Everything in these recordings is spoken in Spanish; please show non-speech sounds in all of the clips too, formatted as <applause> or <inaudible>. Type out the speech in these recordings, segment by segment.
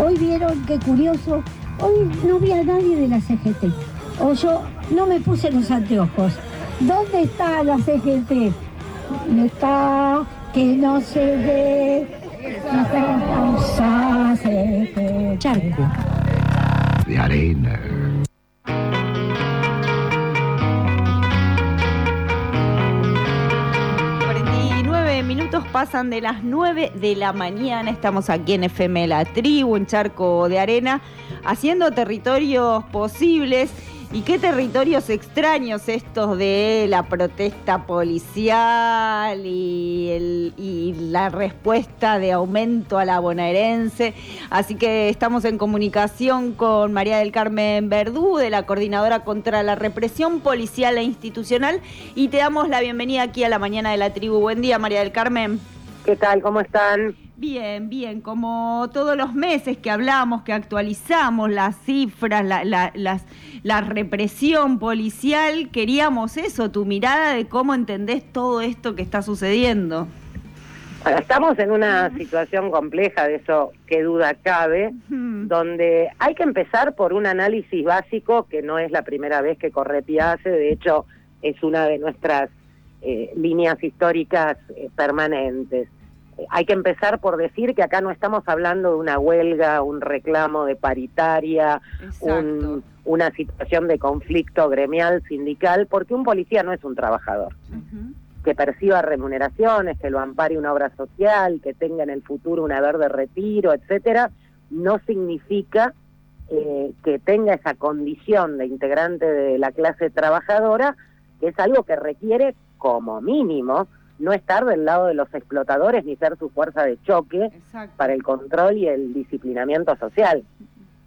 Hoy vieron qué curioso, hoy no vi a nadie de la CGT. O yo no me puse los anteojos. ¿Dónde está la CGT? No está, que no se ve. No está CGT. Charco. de arena. Pasan de las 9 de la mañana. Estamos aquí en FM La Tribu, en Charco de Arena, haciendo territorios posibles ¿Y qué territorios extraños estos de la protesta policial y, la respuesta de aumento a la bonaerense? Así que estamos en comunicación con María del Carmen Verdú, de la Coordinadora contra la Represión Policial e Institucional, y te damos la bienvenida aquí a la mañana de la tribu. Buen día, María del Carmen. ¿Qué tal? ¿Cómo están? Bien, bien, como todos los meses que hablamos, que actualizamos las cifras, la, la, represión policial, queríamos eso, tu mirada de cómo entendés todo esto que está sucediendo. estamos en una situación compleja, de eso qué duda cabe, donde hay que empezar por un análisis básico que no es la primera vez que Correpi-hace, de hecho es una de nuestras eh, líneas históricas eh, permanentes hay que empezar por decir que acá no estamos hablando de una huelga, un reclamo de paritaria, una situación de conflicto gremial, sindical, porque un policía no es un trabajador. Que perciba remuneraciones, que lo ampare una obra social, que tenga en el futuro un haber de retiro, etcétera, no significa eh, que tenga esa condición de integrante de la clase trabajadora, que es algo que requiere como mínimo no estar del lado de los explotadores ni ser su fuerza de choque para el control y el disciplinamiento social.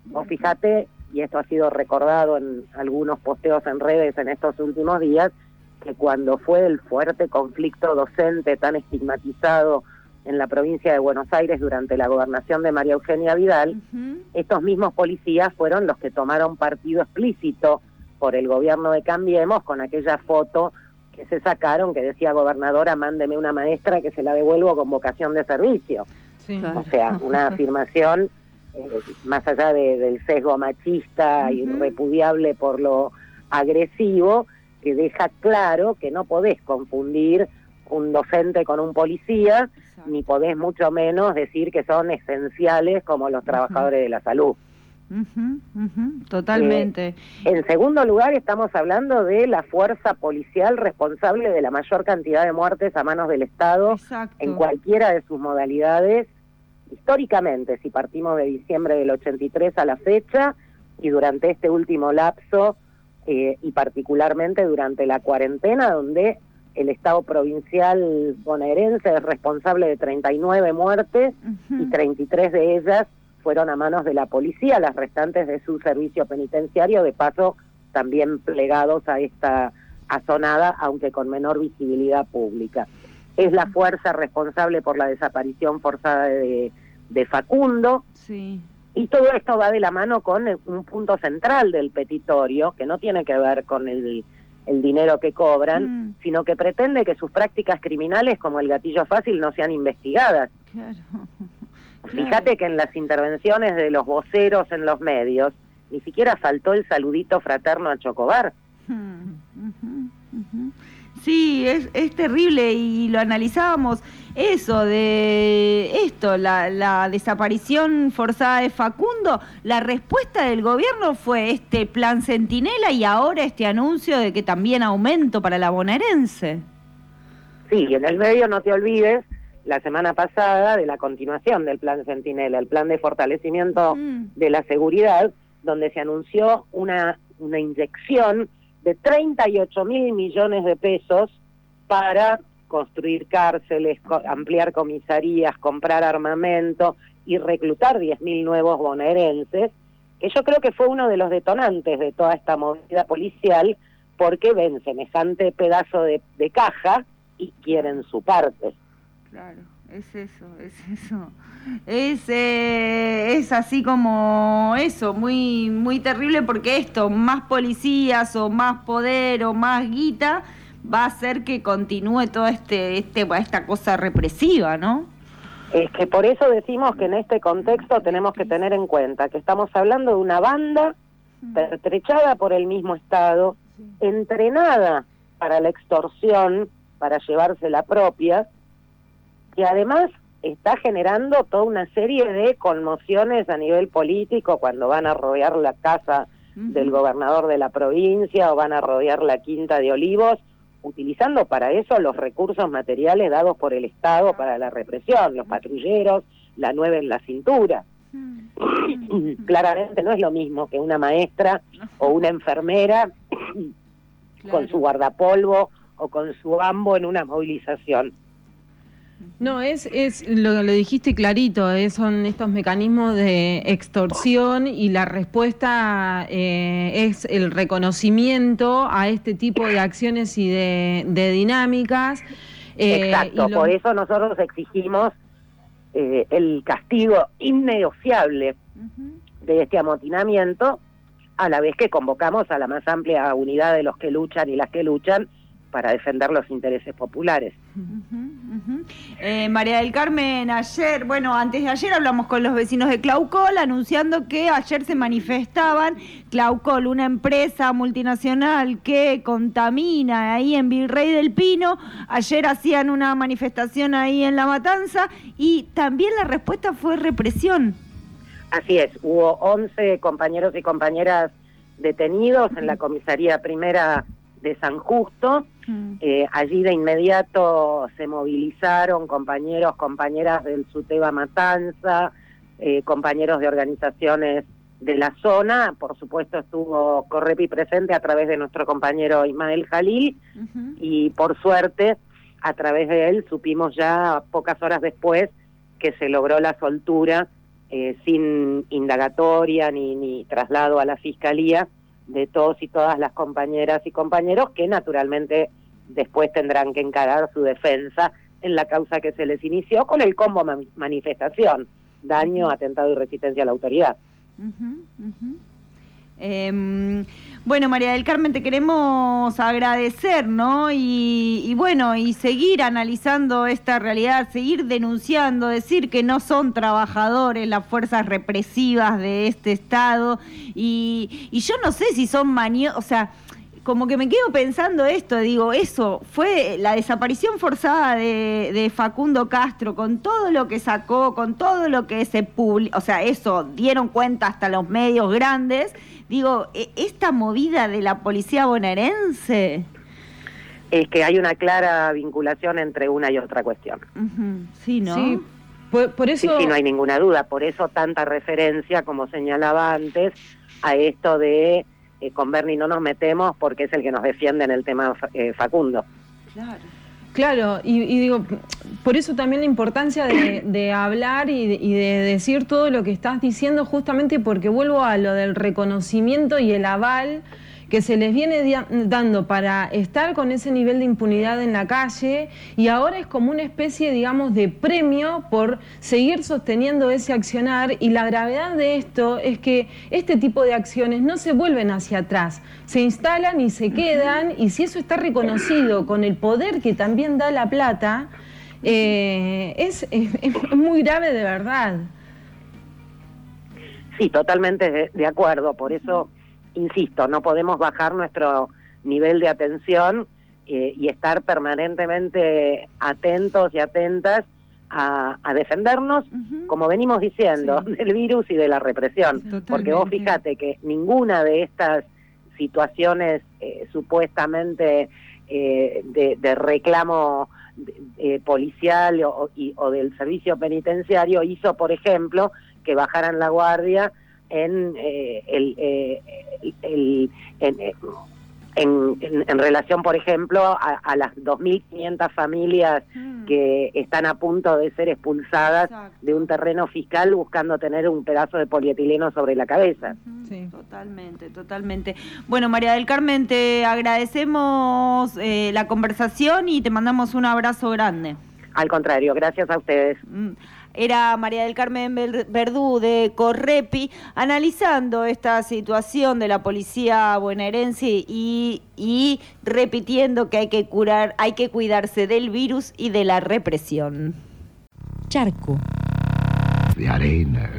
Vos fíjate, y esto ha sido recordado en algunos posteos en redes en estos últimos días, que cuando fue el fuerte conflicto docente tan estigmatizado en la provincia de Buenos Aires durante la gobernación de María Eugenia Vidal, estos mismos policías fueron los que tomaron partido explícito por el gobierno de Cambiemos con aquella foto que se sacaron que decía gobernadora, mándeme una maestra que se la devuelvo con vocación de servicio. O sea, una <laughs> afirmación eh, más allá del sesgo machista y repudiable por lo agresivo, que deja claro que no podés confundir un docente con un policía, ni podés mucho menos decir que son esenciales como los trabajadores de la salud totalmente. Eh, en segundo lugar, estamos hablando de la fuerza policial responsable de la mayor cantidad de muertes a manos del Estado en cualquiera de sus modalidades, históricamente, si partimos de diciembre del 83 a la fecha, y durante este último lapso, eh, y particularmente durante la cuarentena, donde el Estado provincial bonaerense es responsable de 39 muertes y 33 de ellas fueron a manos de la policía, las restantes de su servicio penitenciario, de paso también plegados a esta azonada, aunque con menor visibilidad pública. Es la fuerza responsable por la desaparición forzada de, Facundo. Sí. Y todo esto va de la mano con un punto central del petitorio, que no tiene que ver con el, dinero que cobran, mm. sino que pretende que sus prácticas criminales, como el gatillo fácil, no sean investigadas. Claro. Fíjate que en las intervenciones de los voceros en los medios ni siquiera faltó el saludito fraterno a Chocobar. Sí, es, es terrible y lo analizábamos eso de esto, la, la, desaparición forzada de Facundo, la respuesta del gobierno fue este plan Centinela y ahora este anuncio de que también aumento para la bonaerense. Sí, en el medio no te olvides la semana pasada de la continuación del plan Centinela, el plan de fortalecimiento mm. de la seguridad, donde se anunció una, una inyección de 38 mil millones de pesos para construir cárceles, ampliar comisarías, comprar armamento y reclutar 10.000 nuevos bonaerenses, que yo creo que fue uno de los detonantes de toda esta movida policial, porque ven semejante pedazo de caja y quieren su parte. Claro, es eso, <laughs> es eso. Es, eh, es así como eso, muy, muy terrible porque esto, más policías o más poder o más guita, va a hacer que continúe toda este, este, esta cosa represiva, ¿no? Es que por eso decimos que en este contexto tenemos que tener en cuenta que estamos hablando de una banda pertrechada por el mismo Estado, entrenada para la extorsión, para llevarse la propia, y además está generando toda una serie de conmociones a nivel político cuando van a rodear la casa del gobernador de la provincia o van a rodear la quinta de Olivos, utilizando para eso los recursos materiales dados por el Estado para la represión, los patrulleros, la nueve en la cintura. Claramente no es lo mismo que una maestra o una enfermera con su guardapolvo o con su ambo en una movilización. No, es, es lo, lo dijiste clarito, son estos mecanismos de extorsión y la respuesta eh, es el reconocimiento a este tipo de acciones y de, dinámicas. Eh, Exacto, por eso nosotros exigimos eh, el castigo innegociable de este amotinamiento, a la vez que convocamos a la más amplia unidad de los que luchan y las que luchan para defender los intereses populares. Eh, María del Carmen, ayer, bueno, antes de ayer hablamos con los vecinos de Claucol anunciando que ayer se manifestaban Claucol, una empresa multinacional que contamina ahí en Virrey del Pino. Ayer hacían una manifestación ahí en La Matanza y también la respuesta fue represión. Así es, hubo 11 compañeros y compañeras detenidos en la comisaría primera de San Justo. Mm. Eh, allí de inmediato se movilizaron compañeros, compañeras del SUTEBA Matanza, eh, compañeros de organizaciones de la zona. Por supuesto estuvo Correpi presente a través de nuestro compañero Ismael Jalil y por suerte a través de él supimos ya pocas horas después que se logró la soltura eh, sin indagatoria ni, ni traslado a la fiscalía de todos y todas las compañeras y compañeros que naturalmente después tendrán que encarar su defensa en la causa que se les inició con el combo manifestación, daño, atentado y resistencia a la autoridad. Em, bueno, María del Carmen, te queremos agradecer, ¿no? Y, bueno, y seguir analizando esta realidad, seguir denunciando, decir que no son trabajadores las fuerzas represivas de este Estado. Y, yo no sé si son manios, o sea, como que me quedo pensando esto, digo, eso fue la desaparición forzada de, de, Facundo Castro, con todo lo que sacó, con todo lo que se publicó, o sea, eso dieron cuenta hasta los medios grandes Digo, e, esta movida de la policía bonaerense... Es que hay una clara vinculación entre una y otra cuestión. Sí, ¿no? Sí. Por, eso... Sí, no hay ninguna duda. Por eso tanta referencia, como señalaba antes, a esto de eh, con Bernie no nos metemos porque es el que nos defiende en el tema eh, Facundo. Claro. Claro, y, digo, por eso también la importancia de, hablar y de, decir todo lo que estás diciendo, justamente porque vuelvo a lo del reconocimiento y el aval que se les viene dando para estar con ese nivel de impunidad en la calle y ahora es como una especie, digamos, de premio por seguir sosteniendo ese accionar. Y la gravedad de esto es que este tipo de acciones no se vuelven hacia atrás, se instalan y se quedan. Y si eso está reconocido con el poder que también da la plata, eh, es, muy grave de verdad. Sí, totalmente de acuerdo, por eso insisto, no podemos bajar nuestro nivel de atención eh, y estar permanentemente atentos y atentas a, defendernos, como venimos diciendo, del virus y de la represión. Porque vos fíjate que ninguna de estas situaciones eh, supuestamente eh, de, reclamo policial o, o del servicio penitenciario hizo, por ejemplo, que bajaran la guardia en eh, el, eh, el, eh, en, en, relación, por ejemplo, a, a las 2.500 familias mm. que están a punto de ser expulsadas de un terreno fiscal buscando tener un pedazo de polietileno sobre la cabeza. Sí, totalmente, totalmente. Bueno, María del Carmen, te agradecemos la conversación y te mandamos un abrazo grande. Al contrario, gracias a ustedes. Mm era María del Carmen Verdú de Correpi, analizando esta situación de la policía bonaerense y, y repitiendo que hay que curar, hay que cuidarse del virus y de la represión. charco. de arena.